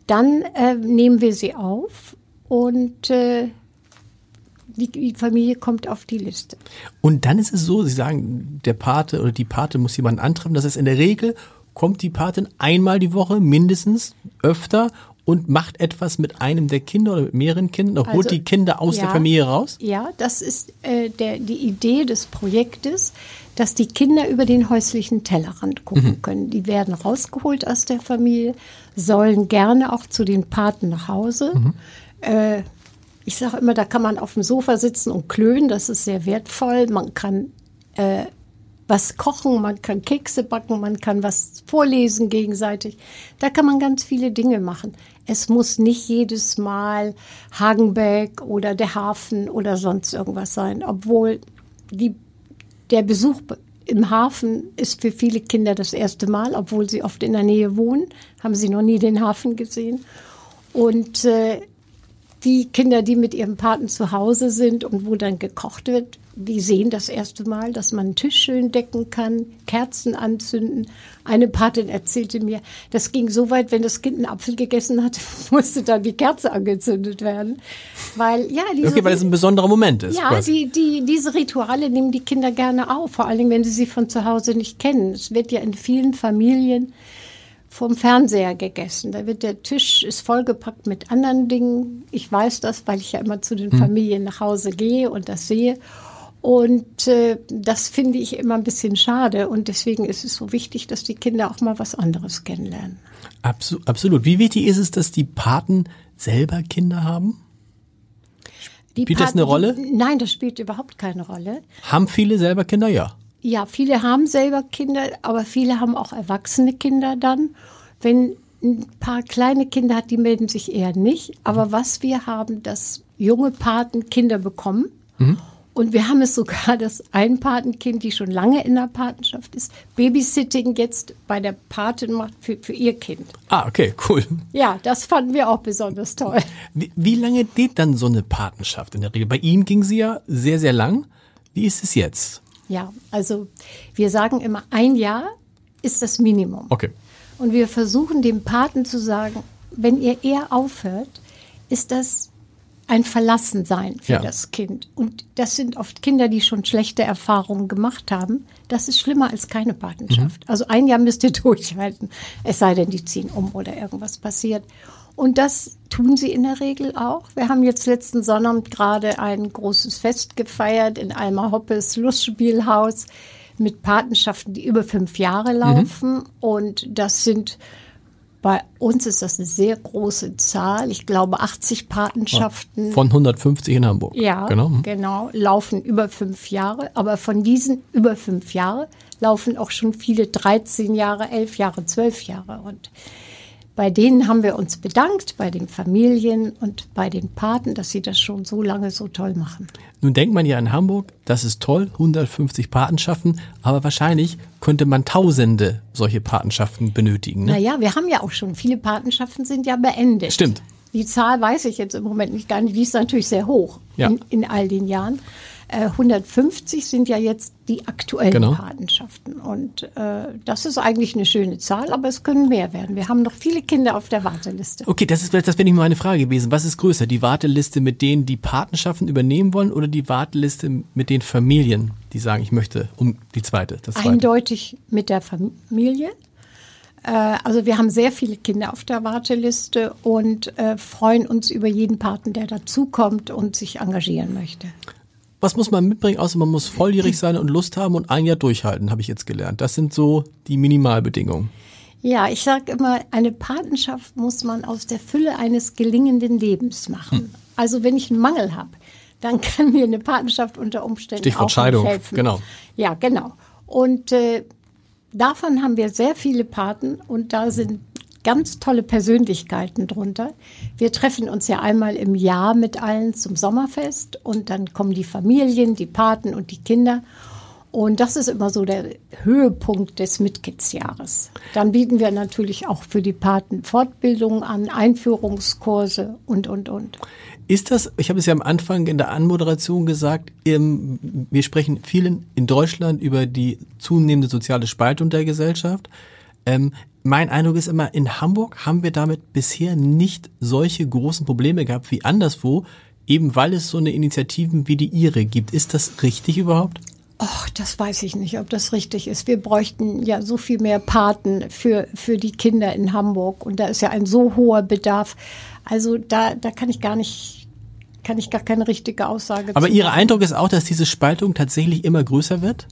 [SPEAKER 2] dann äh, nehmen wir sie auf und äh, die, Familie kommt auf die Liste.
[SPEAKER 1] Und dann ist es so, Sie sagen, der Pate oder die Pate muss jemanden antreffen. Das ist in der Regel, kommt die Patin einmal die Woche, mindestens, öfter und macht etwas mit einem der Kinder oder mit mehreren Kindern, also, holt die Kinder aus ja, der Familie raus?
[SPEAKER 2] Ja, das ist äh, der, die Idee des Projektes, dass die Kinder über den häuslichen Tellerrand gucken mhm. können. Die werden rausgeholt aus der Familie, sollen gerne auch zu den Paten nach Hause. Mhm. Äh, ich sage immer, da kann man auf dem Sofa sitzen und klönen, das ist sehr wertvoll. Man kann äh, was kochen, man kann Kekse backen, man kann was vorlesen gegenseitig. Da kann man ganz viele Dinge machen. Es muss nicht jedes Mal Hagenbeck oder der Hafen oder sonst irgendwas sein, obwohl die, der Besuch im Hafen ist für viele Kinder das erste Mal, obwohl sie oft in der Nähe wohnen, haben sie noch nie den Hafen gesehen. Und äh, die Kinder, die mit ihrem Paten zu Hause sind und wo dann gekocht wird, die sehen das erste Mal, dass man einen Tisch schön decken kann, Kerzen anzünden. Eine Patin erzählte mir, das ging so weit, wenn das Kind einen Apfel gegessen hat, musste dann die Kerze angezündet werden. Weil, ja,
[SPEAKER 1] diese, okay, weil es ein besonderer Moment ist.
[SPEAKER 2] Ja, die, die, diese Rituale nehmen die Kinder gerne auf, vor allen Dingen, wenn sie sie von zu Hause nicht kennen. Es wird ja in vielen Familien vom Fernseher gegessen. Da wird der Tisch ist vollgepackt mit anderen Dingen. Ich weiß das, weil ich ja immer zu den hm. Familien nach Hause gehe und das sehe. Und äh, das finde ich immer ein bisschen schade. Und deswegen ist es so wichtig, dass die Kinder auch mal was anderes kennenlernen.
[SPEAKER 1] Absolut. absolut. Wie wichtig ist es, dass die Paten selber Kinder haben?
[SPEAKER 2] Die spielt Paten, das eine Rolle? Nein, das spielt überhaupt keine Rolle.
[SPEAKER 1] Haben viele selber Kinder? Ja.
[SPEAKER 2] Ja, viele haben selber Kinder, aber viele haben auch erwachsene Kinder dann. Wenn ein paar kleine Kinder hat, die melden sich eher nicht. Aber was wir haben, dass junge Paten Kinder bekommen. Mhm. Und wir haben es sogar, dass ein Patenkind, die schon lange in der Patenschaft ist, Babysitting jetzt bei der Patin macht für, für ihr Kind.
[SPEAKER 1] Ah, okay, cool.
[SPEAKER 2] Ja, das fanden wir auch besonders toll.
[SPEAKER 1] Wie, wie lange geht dann so eine Patenschaft in der Regel? Bei Ihnen ging sie ja sehr, sehr lang. Wie ist es jetzt?
[SPEAKER 2] Ja, also wir sagen immer, ein Jahr ist das Minimum.
[SPEAKER 1] Okay.
[SPEAKER 2] Und wir versuchen dem Paten zu sagen, wenn ihr eher aufhört, ist das ein Verlassensein für ja. das Kind. Und das sind oft Kinder, die schon schlechte Erfahrungen gemacht haben. Das ist schlimmer als keine Patenschaft. Mhm. Also ein Jahr müsst ihr durchhalten, es sei denn, die ziehen um oder irgendwas passiert. Und das tun sie in der Regel auch. Wir haben jetzt letzten Sonnabend gerade ein großes Fest gefeiert in Alma Hoppes Lustspielhaus mit Patenschaften, die über fünf Jahre laufen. Mhm. Und das sind bei uns ist das eine sehr große Zahl. Ich glaube 80 Patenschaften.
[SPEAKER 1] Von 150 in Hamburg.
[SPEAKER 2] Ja, genau. Mhm. genau. Laufen über fünf Jahre. Aber von diesen über fünf Jahre laufen auch schon viele 13 Jahre, 11 Jahre, 12 Jahre. Und bei denen haben wir uns bedankt, bei den Familien und bei den Paten, dass sie das schon so lange so toll machen.
[SPEAKER 1] Nun denkt man ja in Hamburg, das ist toll, 150 Patenschaften, aber wahrscheinlich könnte man tausende solche Patenschaften benötigen. Ne?
[SPEAKER 2] Naja, wir haben ja auch schon, viele Patenschaften sind ja beendet.
[SPEAKER 1] Stimmt.
[SPEAKER 2] Die Zahl weiß ich jetzt im Moment nicht gar nicht, die ist natürlich sehr hoch ja. in, in all den Jahren. 150 äh, sind ja jetzt die aktuellen genau. Patenschaften. Und äh, das ist eigentlich eine schöne Zahl, aber es können mehr werden. Wir haben noch viele Kinder auf der Warteliste.
[SPEAKER 1] Okay, das ist das wäre nicht meine Frage gewesen. Was ist größer? Die Warteliste mit denen, die Patenschaften übernehmen wollen oder die Warteliste mit den Familien, die sagen, ich möchte um die zweite?
[SPEAKER 2] Das zweite? Eindeutig mit der Familie. Äh, also wir haben sehr viele Kinder auf der Warteliste und äh, freuen uns über jeden Paten, der dazukommt und sich engagieren möchte.
[SPEAKER 1] Was muss man mitbringen, außer man muss volljährig sein und Lust haben und ein Jahr durchhalten, habe ich jetzt gelernt. Das sind so die Minimalbedingungen.
[SPEAKER 2] Ja, ich sage immer, eine Patenschaft muss man aus der Fülle eines gelingenden Lebens machen. Hm. Also wenn ich einen Mangel habe, dann kann mir eine Patenschaft unter Umständen
[SPEAKER 1] Stichwort auch Scheidung, helfen. genau.
[SPEAKER 2] Ja, genau. Und äh, davon haben wir sehr viele Paten und da sind ganz tolle Persönlichkeiten drunter. Wir treffen uns ja einmal im Jahr mit allen zum Sommerfest und dann kommen die Familien, die Paten und die Kinder. Und das ist immer so der Höhepunkt des Mitgliedsjahres. Dann bieten wir natürlich auch für die Paten Fortbildungen an, Einführungskurse und, und, und.
[SPEAKER 1] Ist das, ich habe es ja am Anfang in der Anmoderation gesagt, wir sprechen vielen in Deutschland über die zunehmende soziale Spaltung der Gesellschaft. Mein Eindruck ist immer, in Hamburg haben wir damit bisher nicht solche großen Probleme gehabt wie anderswo, eben weil es so eine Initiativen wie die Ihre gibt. Ist das richtig überhaupt?
[SPEAKER 2] Ach, das weiß ich nicht, ob das richtig ist. Wir bräuchten ja so viel mehr Paten für, für die Kinder in Hamburg. Und da ist ja ein so hoher Bedarf. Also da, da kann ich gar nicht, kann ich gar keine richtige Aussage
[SPEAKER 1] Aber Ihr Eindruck ist auch, dass diese Spaltung tatsächlich immer größer wird?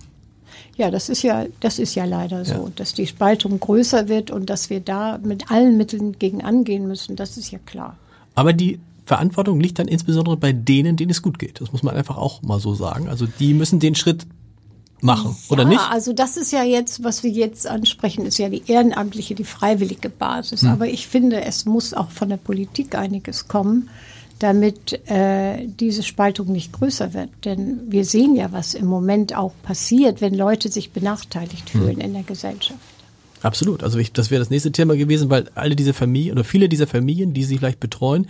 [SPEAKER 2] Ja, das ist ja, das ist ja leider so, ja. dass die Spaltung größer wird und dass wir da mit allen Mitteln gegen angehen müssen. Das ist ja klar.
[SPEAKER 1] Aber die Verantwortung liegt dann insbesondere bei denen, denen es gut geht. Das muss man einfach auch mal so sagen. Also die müssen den Schritt machen, ja, oder nicht?
[SPEAKER 2] Also das ist ja jetzt, was wir jetzt ansprechen, ist ja die ehrenamtliche, die freiwillige Basis. Hm. Aber ich finde, es muss auch von der Politik einiges kommen, damit äh, diese Spaltung nicht größer wird. Denn wir sehen ja, was im Moment auch passiert, wenn Leute sich benachteiligt hm. fühlen hm. in der Gesellschaft.
[SPEAKER 1] Absolut. Also ich, das wäre das nächste Thema gewesen, weil alle diese Familien oder viele dieser Familien, die sie vielleicht betreuen,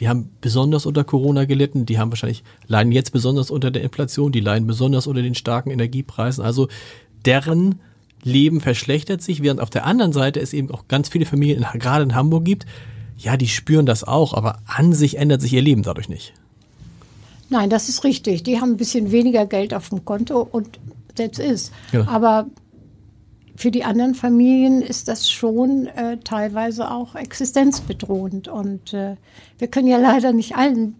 [SPEAKER 1] die haben besonders unter Corona gelitten, die haben wahrscheinlich, leiden jetzt besonders unter der Inflation, die leiden besonders unter den starken Energiepreisen. Also deren Leben verschlechtert sich, während auf der anderen Seite es eben auch ganz viele Familien, gerade in Hamburg gibt, ja, die spüren das auch, aber an sich ändert sich ihr Leben dadurch nicht.
[SPEAKER 2] Nein, das ist richtig. Die haben ein bisschen weniger Geld auf dem Konto und that's is. Ja. Aber für die anderen Familien ist das schon äh, teilweise auch existenzbedrohend. Und äh, wir können ja leider nicht allen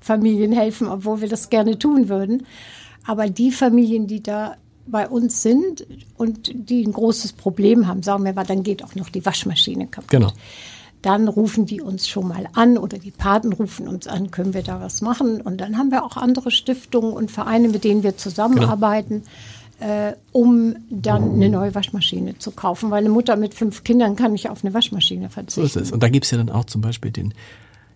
[SPEAKER 2] Familien helfen, obwohl wir das gerne tun würden. Aber die Familien, die da bei uns sind und die ein großes Problem haben, sagen wir mal, dann geht auch noch die Waschmaschine kaputt.
[SPEAKER 1] Genau.
[SPEAKER 2] Dann rufen die uns schon mal an oder die Paten rufen uns an, können wir da was machen? Und dann haben wir auch andere Stiftungen und Vereine, mit denen wir zusammenarbeiten. Genau äh, um dann eine neue Waschmaschine zu kaufen. Weil eine Mutter mit fünf Kindern kann nicht auf eine Waschmaschine verzichten.
[SPEAKER 1] So ist es. Und da gibt es ja dann auch zum Beispiel den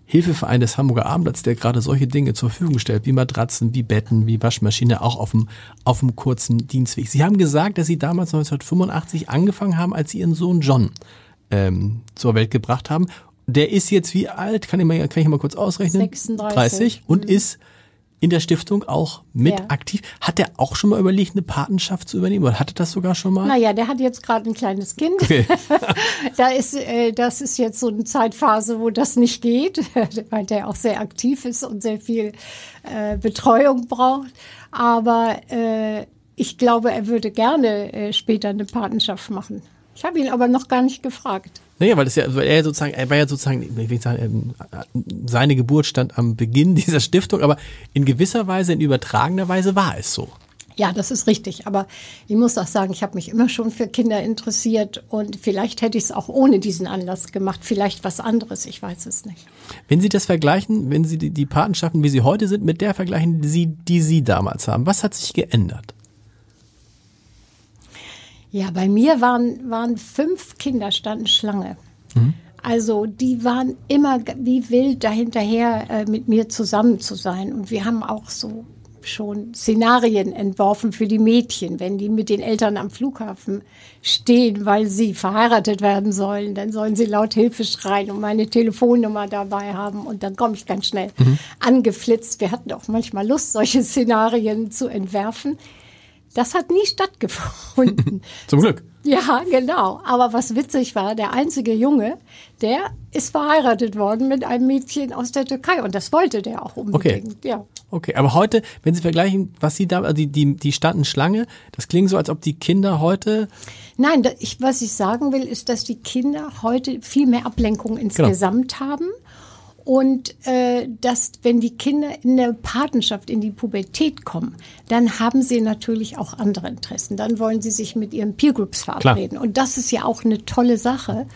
[SPEAKER 1] Hilfeverein des Hamburger Abendblatts, der gerade solche Dinge zur Verfügung stellt, wie Matratzen, wie Betten, wie Waschmaschine, auch auf dem, auf dem kurzen Dienstweg. Sie haben gesagt, dass Sie damals 1985 angefangen haben, als Sie Ihren Sohn John ähm, zur Welt gebracht haben. Der ist jetzt wie alt? Kann ich mal, kann ich mal kurz ausrechnen?
[SPEAKER 2] 36.
[SPEAKER 1] 30 und mhm. ist in der Stiftung auch mit ja. aktiv. Hat er auch schon mal überlegt, eine Patenschaft zu übernehmen oder hatte das sogar schon mal?
[SPEAKER 2] Naja, der hat jetzt gerade ein kleines Kind. Okay. da ist, äh, das ist jetzt so eine Zeitphase, wo das nicht geht, weil der auch sehr aktiv ist und sehr viel äh, Betreuung braucht. Aber äh, ich glaube, er würde gerne äh, später eine Patenschaft machen. Ich habe ihn aber noch gar nicht gefragt.
[SPEAKER 1] Naja, weil das ja, weil er sozusagen, er war ja sozusagen, ich will sagen, seine Geburt stand am Beginn dieser Stiftung, aber in gewisser Weise, in übertragener Weise war es so.
[SPEAKER 2] Ja, das ist richtig. Aber ich muss auch sagen, ich habe mich immer schon für Kinder interessiert und vielleicht hätte ich es auch ohne diesen Anlass gemacht. Vielleicht was anderes, ich weiß es nicht.
[SPEAKER 1] Wenn Sie das vergleichen, wenn Sie die, die Patenschaften, wie sie heute sind, mit der vergleichen, die Sie, die Sie damals haben, was hat sich geändert?
[SPEAKER 2] Ja, bei mir waren, waren fünf Kinder standen Schlange. Mhm. Also die waren immer wie wild dahinterher, äh, mit mir zusammen zu sein. Und wir haben auch so schon Szenarien entworfen für die Mädchen, wenn die mit den Eltern am Flughafen stehen, weil sie verheiratet werden sollen, dann sollen sie laut Hilfe schreien und meine Telefonnummer dabei haben und dann komme ich ganz schnell mhm. angeflitzt. Wir hatten auch manchmal Lust, solche Szenarien zu entwerfen. Das hat nie stattgefunden.
[SPEAKER 1] Zum Glück.
[SPEAKER 2] Ja, genau. Aber was witzig war, der einzige Junge, der ist verheiratet worden mit einem Mädchen aus der Türkei und das wollte der auch unbedingt.
[SPEAKER 1] Okay. Ja. Okay, aber heute, wenn Sie vergleichen, was Sie da, also die, die, die standen Schlange, das klingt so, als ob die Kinder heute.
[SPEAKER 2] Nein, ich, was ich sagen will, ist, dass die Kinder heute viel mehr Ablenkung genau. insgesamt genau. haben und äh, dass, wenn die Kinder in der Patenschaft in die Pubertät kommen, dann haben sie natürlich auch andere Interessen. Dann wollen sie sich mit ihren Peergroups verabreden. Klar. Und das ist ja auch eine tolle Sache.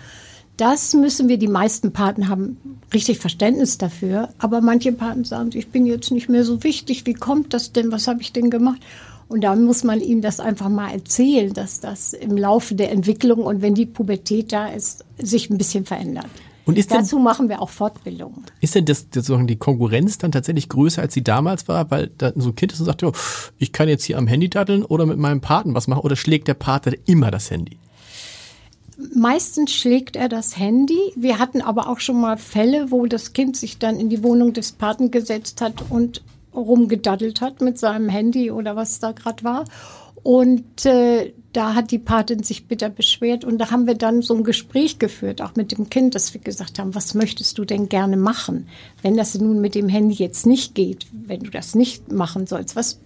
[SPEAKER 2] Das müssen wir, die meisten Paten haben richtig Verständnis dafür. Aber manche Paten sagen, ich bin jetzt nicht mehr so wichtig. Wie kommt das denn? Was habe ich denn gemacht? Und da muss man ihnen das einfach mal erzählen, dass das im Laufe der Entwicklung und wenn die Pubertät da ist, sich ein bisschen verändert. Und ist Dazu denn, machen wir auch Fortbildungen.
[SPEAKER 1] Ist denn das, das sozusagen die Konkurrenz dann tatsächlich größer, als sie damals war, weil da so ein Kind ist und sagt, ich kann jetzt hier am Handy daddeln oder mit meinem Paten was machen oder schlägt der Pater immer das Handy?
[SPEAKER 2] Meistens schlägt er das Handy. Wir hatten aber auch schon mal Fälle, wo das Kind sich dann in die Wohnung des Paten gesetzt hat und rumgedaddelt hat mit seinem Handy oder was da gerade war. Und äh, da hat die Patin sich bitter beschwert und da haben wir dann so ein Gespräch geführt, auch mit dem Kind, dass wir gesagt haben, was möchtest du denn gerne machen, wenn das nun mit dem Handy jetzt nicht geht, wenn du das nicht machen sollst, was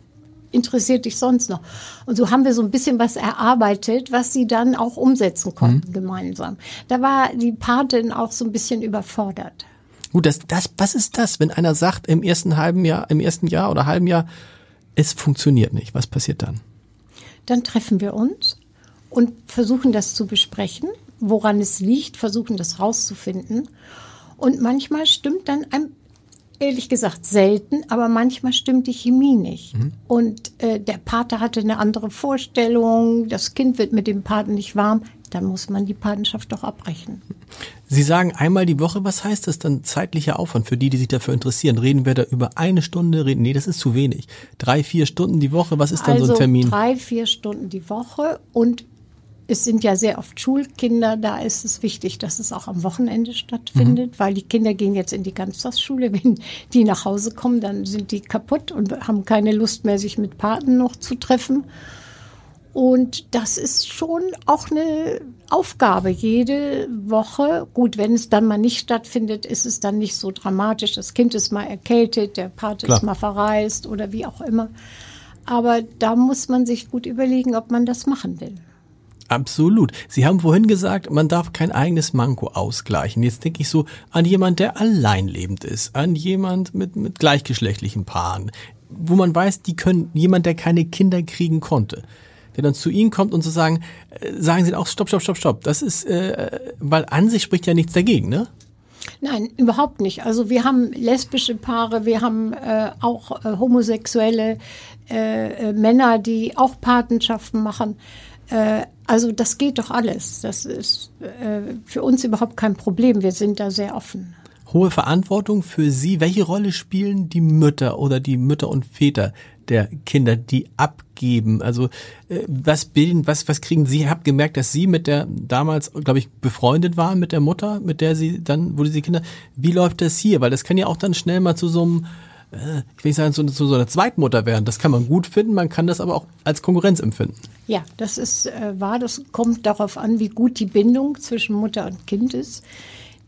[SPEAKER 2] interessiert dich sonst noch? Und so haben wir so ein bisschen was erarbeitet, was sie dann auch umsetzen konnten mhm. gemeinsam. Da war die Patin auch so ein bisschen überfordert.
[SPEAKER 1] Gut, das, das, was ist das, wenn einer sagt im ersten halben Jahr, im ersten Jahr oder halben Jahr, es funktioniert nicht? Was passiert dann?
[SPEAKER 2] Dann treffen wir uns und versuchen das zu besprechen, woran es liegt, versuchen das rauszufinden. Und manchmal stimmt dann ein ehrlich gesagt selten, aber manchmal stimmt die Chemie nicht. Mhm. Und äh, der Pater hatte eine andere Vorstellung, das Kind wird mit dem Paten nicht warm, dann muss man die Patenschaft doch abbrechen.
[SPEAKER 1] Sie sagen einmal die Woche, was heißt das dann zeitlicher Aufwand für die, die sich dafür interessieren? Reden wir da über eine Stunde? Reden, nee, das ist zu wenig. Drei, vier Stunden die Woche, was ist dann
[SPEAKER 2] also
[SPEAKER 1] so ein Termin?
[SPEAKER 2] Drei, vier Stunden die Woche und es sind ja sehr oft Schulkinder, da ist es wichtig, dass es auch am Wochenende stattfindet, mhm. weil die Kinder gehen jetzt in die Ganztagsschule. Wenn die nach Hause kommen, dann sind die kaputt und haben keine Lust mehr, sich mit Paten noch zu treffen. Und das ist schon auch eine Aufgabe jede Woche. Gut, wenn es dann mal nicht stattfindet, ist es dann nicht so dramatisch. Das Kind ist mal erkältet, der Pate Klar. ist mal verreist oder wie auch immer. Aber da muss man sich gut überlegen, ob man das machen will.
[SPEAKER 1] Absolut. Sie haben vorhin gesagt, man darf kein eigenes Manko ausgleichen. Jetzt denke ich so an jemand, der alleinlebend ist, an jemand mit, mit gleichgeschlechtlichen Paaren, wo man weiß, die können, jemand, der keine Kinder kriegen konnte, der dann zu Ihnen kommt und zu sagen, äh, sagen Sie auch, stopp, stopp, stopp, stopp. Das ist, äh, weil an sich spricht ja nichts dagegen, ne?
[SPEAKER 2] Nein, überhaupt nicht. Also wir haben lesbische Paare, wir haben äh, auch äh, homosexuelle äh, äh Männer, die auch Patenschaften machen. Äh, also das geht doch alles. Das ist für uns überhaupt kein Problem. Wir sind da sehr offen.
[SPEAKER 1] Hohe Verantwortung für Sie. Welche Rolle spielen die Mütter oder die Mütter und Väter der Kinder, die abgeben? Also äh, was bilden, was, was kriegen Sie? Ich habe gemerkt, dass Sie mit der damals, glaube ich, befreundet waren mit der Mutter, mit der Sie dann, wo diese Kinder, wie läuft das hier? Weil das kann ja auch dann schnell mal zu so einem äh, ich will nicht sagen, zu, zu, so einer Zweitmutter werden. Das kann man gut finden, man kann das aber auch als Konkurrenz empfinden.
[SPEAKER 2] Ja, das ist äh, wahr. Das kommt darauf an, wie gut die Bindung zwischen Mutter und Kind ist.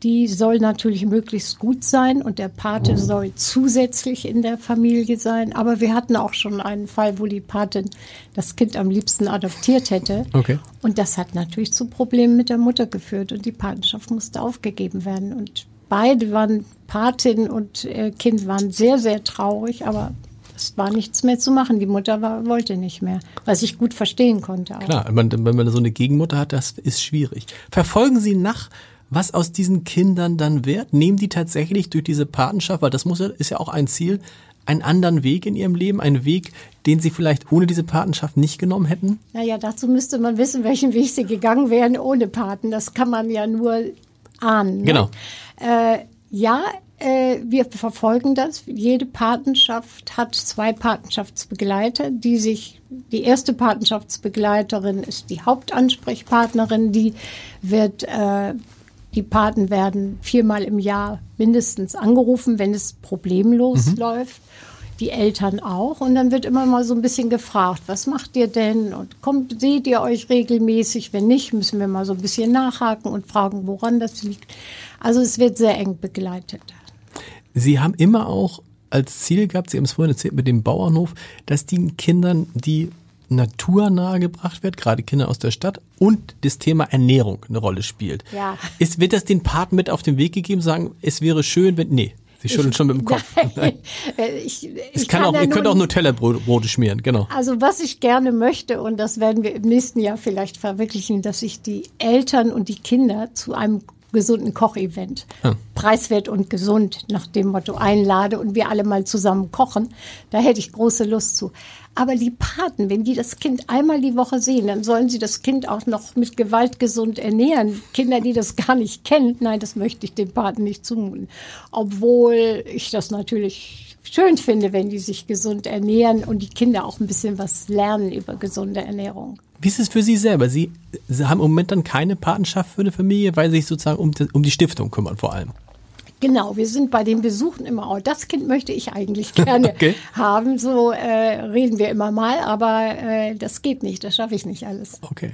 [SPEAKER 2] Die soll natürlich möglichst gut sein und der Pate soll zusätzlich in der Familie sein. Aber wir hatten auch schon einen Fall, wo die Patin das Kind am liebsten adoptiert hätte.
[SPEAKER 1] Okay.
[SPEAKER 2] Und das hat natürlich zu Problemen mit der Mutter geführt und die Patenschaft musste aufgegeben werden. Und beide waren Patin und äh, Kind waren sehr, sehr traurig, aber es war nichts mehr zu machen. Die Mutter war, wollte nicht mehr, was ich gut verstehen konnte. Auch.
[SPEAKER 1] Klar, wenn man so eine Gegenmutter hat, das ist schwierig. Verfolgen Sie nach, was aus diesen Kindern dann wird? Nehmen die tatsächlich durch diese Patenschaft, weil das muss, ist ja auch ein Ziel, einen anderen Weg in ihrem Leben, einen Weg, den sie vielleicht ohne diese Patenschaft nicht genommen hätten?
[SPEAKER 2] Naja, dazu müsste man wissen, welchen Weg sie gegangen wären ohne Paten. Das kann man ja nur ahnen. Ne?
[SPEAKER 1] Genau.
[SPEAKER 2] Äh, ja, äh, wir verfolgen das. Jede Patenschaft hat zwei Patenschaftsbegleiter, die sich, die erste Patenschaftsbegleiterin ist die Hauptansprechpartnerin, die wird, äh, die Paten werden viermal im Jahr mindestens angerufen, wenn es problemlos mhm. läuft die Eltern auch. Und dann wird immer mal so ein bisschen gefragt, was macht ihr denn? Und kommt, seht ihr euch regelmäßig? Wenn nicht, müssen wir mal so ein bisschen nachhaken und fragen, woran das liegt. Also es wird sehr eng begleitet.
[SPEAKER 1] Sie haben immer auch als Ziel gehabt, Sie haben es vorhin erzählt mit dem Bauernhof, dass den Kindern die Natur nahegebracht wird, gerade Kinder aus der Stadt, und das Thema Ernährung eine Rolle spielt.
[SPEAKER 2] Ja.
[SPEAKER 1] Ist, wird das den Paten mit auf den Weg gegeben, sagen, es wäre schön, wenn, nee, Sie schütteln schon mit dem Kopf. Nein. ich, ich kann, kann auch, ja ihr könnt auch Nutella-Brote schmieren, genau.
[SPEAKER 2] Also was ich gerne möchte, und das werden wir im nächsten Jahr vielleicht verwirklichen, dass sich die Eltern und die Kinder zu einem gesunden Kochevent. Hm. Preiswert und gesund, nach dem Motto einlade und wir alle mal zusammen kochen. Da hätte ich große Lust zu. Aber die Paten, wenn die das Kind einmal die Woche sehen, dann sollen sie das Kind auch noch mit Gewalt gesund ernähren. Kinder, die das gar nicht kennen, nein, das möchte ich den Paten nicht zumuten. Obwohl ich das natürlich schön finde, wenn die sich gesund ernähren und die Kinder auch ein bisschen was lernen über gesunde Ernährung.
[SPEAKER 1] Wie ist es für Sie selber? Sie, Sie haben im Moment dann keine Patenschaft für eine Familie, weil Sie sich sozusagen um, um die Stiftung kümmern vor allem.
[SPEAKER 2] Genau, wir sind bei den Besuchen immer, oh, das Kind möchte ich eigentlich gerne okay. haben. So äh, reden wir immer mal, aber äh, das geht nicht, das schaffe ich nicht alles.
[SPEAKER 1] Okay.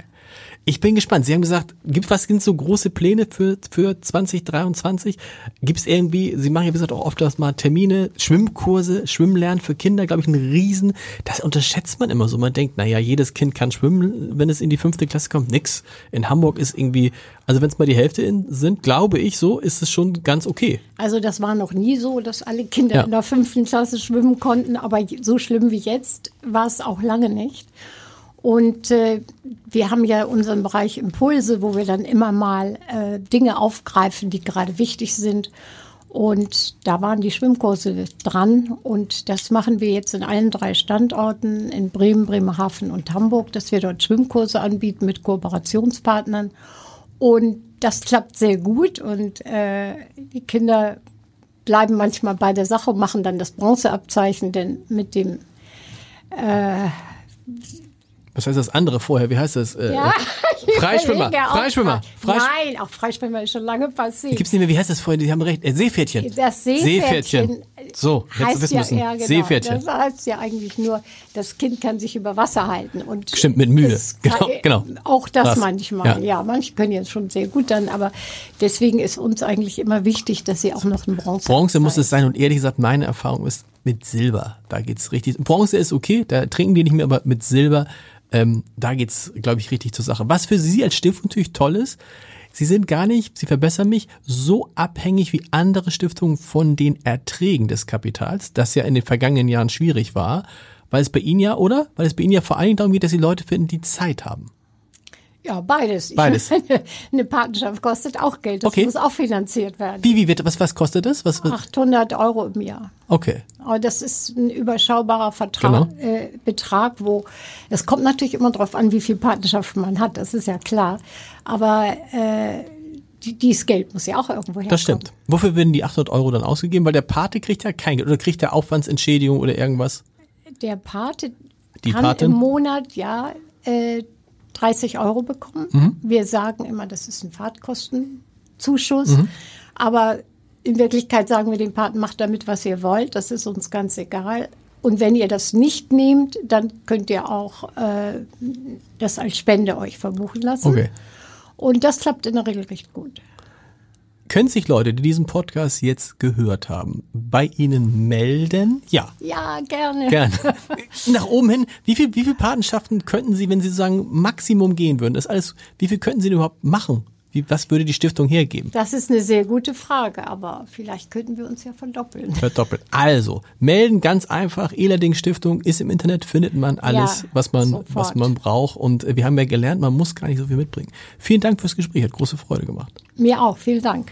[SPEAKER 1] Ich bin gespannt. Sie haben gesagt, gibt was sind so große Pläne für für 2023? Gibt es irgendwie? Sie machen ja wie gesagt auch oft mal Termine, Schwimmkurse, Schwimmlernen für Kinder, glaube ich, ein Riesen. Das unterschätzt man immer so. Man denkt, naja, jedes Kind kann schwimmen, wenn es in die fünfte Klasse kommt. Nix. In Hamburg ist irgendwie, also wenn es mal die Hälfte in, sind, glaube ich, so ist es schon ganz okay.
[SPEAKER 2] Also das war noch nie so, dass alle Kinder ja. in der fünften Klasse schwimmen konnten, aber so schlimm wie jetzt war es auch lange nicht. Und äh, wir haben ja unseren Bereich Impulse, wo wir dann immer mal äh, Dinge aufgreifen, die gerade wichtig sind. Und da waren die Schwimmkurse dran. Und das machen wir jetzt in allen drei Standorten, in Bremen, Bremerhaven und Hamburg, dass wir dort Schwimmkurse anbieten mit Kooperationspartnern. Und das klappt sehr gut. Und äh, die Kinder bleiben manchmal bei der Sache und machen dann das Bronzeabzeichen, denn mit dem äh,
[SPEAKER 1] was heißt das andere vorher? Wie heißt das?
[SPEAKER 2] Äh, ja,
[SPEAKER 1] Freischwimmer. Freischwimmer.
[SPEAKER 2] Freisch Nein, auch Freischwimmer ist schon lange passiert.
[SPEAKER 1] Gibt's nicht mehr, wie heißt das vorher? Die haben recht. Äh, Seepferdchen.
[SPEAKER 2] Das Seepferdchen. Seepferdchen.
[SPEAKER 1] So,
[SPEAKER 2] heißt wissen ja, müssen. Ja, genau. Seepferdchen. Das heißt ja eigentlich nur, das Kind kann sich über Wasser halten. Und
[SPEAKER 1] Stimmt, mit Mühe. Genau, genau.
[SPEAKER 2] Auch das Was? manchmal. Ja. ja, manche können jetzt schon sehr gut dann, aber deswegen ist uns eigentlich immer wichtig, dass sie auch noch ein Bronze
[SPEAKER 1] Bronze muss es sein und ehrlich gesagt, meine Erfahrung ist mit Silber. Da geht's richtig. Bronze ist okay, da trinken die nicht mehr, aber mit Silber ähm, da geht's, glaube ich, richtig zur Sache. Was für Sie als Stiftung natürlich toll ist, Sie sind gar nicht, Sie verbessern mich, so abhängig wie andere Stiftungen von den Erträgen des Kapitals, das ja in den vergangenen Jahren schwierig war, weil es bei Ihnen ja, oder? Weil es bei Ihnen ja vor allen Dingen darum geht, dass Sie Leute finden, die Zeit haben.
[SPEAKER 2] Ja, beides.
[SPEAKER 1] Beides.
[SPEAKER 2] Meine, eine Patenschaft kostet auch Geld. Das okay. muss auch finanziert werden.
[SPEAKER 1] Wie, wie wird, was, was kostet das? Was, was?
[SPEAKER 2] 800 Euro im Jahr.
[SPEAKER 1] Okay.
[SPEAKER 2] Aber das ist ein überschaubarer Vertrag, genau. äh, Betrag, wo, es kommt natürlich immer darauf an, wie viel Patenschaften man hat. Das ist ja klar. Aber, äh, die, dieses Geld muss ja auch irgendwo herkommen.
[SPEAKER 1] Das stimmt. Wofür werden die 800 Euro dann ausgegeben? Weil der Pate kriegt ja kein Geld oder kriegt der Aufwandsentschädigung oder irgendwas?
[SPEAKER 2] Der Pate
[SPEAKER 1] die
[SPEAKER 2] kann
[SPEAKER 1] Patin?
[SPEAKER 2] im Monat, ja, äh, 30 Euro bekommen. Mhm. Wir sagen immer, das ist ein Fahrtkostenzuschuss. Mhm. Aber in Wirklichkeit sagen wir dem Paten, macht damit, was ihr wollt. Das ist uns ganz egal. Und wenn ihr das nicht nehmt, dann könnt ihr auch äh, das als Spende euch verbuchen lassen.
[SPEAKER 1] Okay.
[SPEAKER 2] Und das klappt in der Regel recht gut.
[SPEAKER 1] Können sich Leute, die diesen Podcast jetzt gehört haben, bei Ihnen melden? Ja.
[SPEAKER 2] Ja, gerne.
[SPEAKER 1] Gerne. Nach oben hin, wie viel, wie viel Patenschaften könnten Sie, wenn Sie sagen Maximum gehen würden? Das alles, wie viel könnten Sie denn überhaupt machen? Wie, was würde die Stiftung hergeben?
[SPEAKER 2] Das ist eine sehr gute Frage, aber vielleicht könnten wir uns ja verdoppeln.
[SPEAKER 1] Verdoppeln. Also, melden ganz einfach. Ehlerding Stiftung ist im Internet, findet man alles, ja, was man, was man braucht. Und wir haben ja gelernt, man muss gar nicht so viel mitbringen. Vielen Dank fürs Gespräch, hat große Freude gemacht.
[SPEAKER 2] Mir auch, vielen Dank.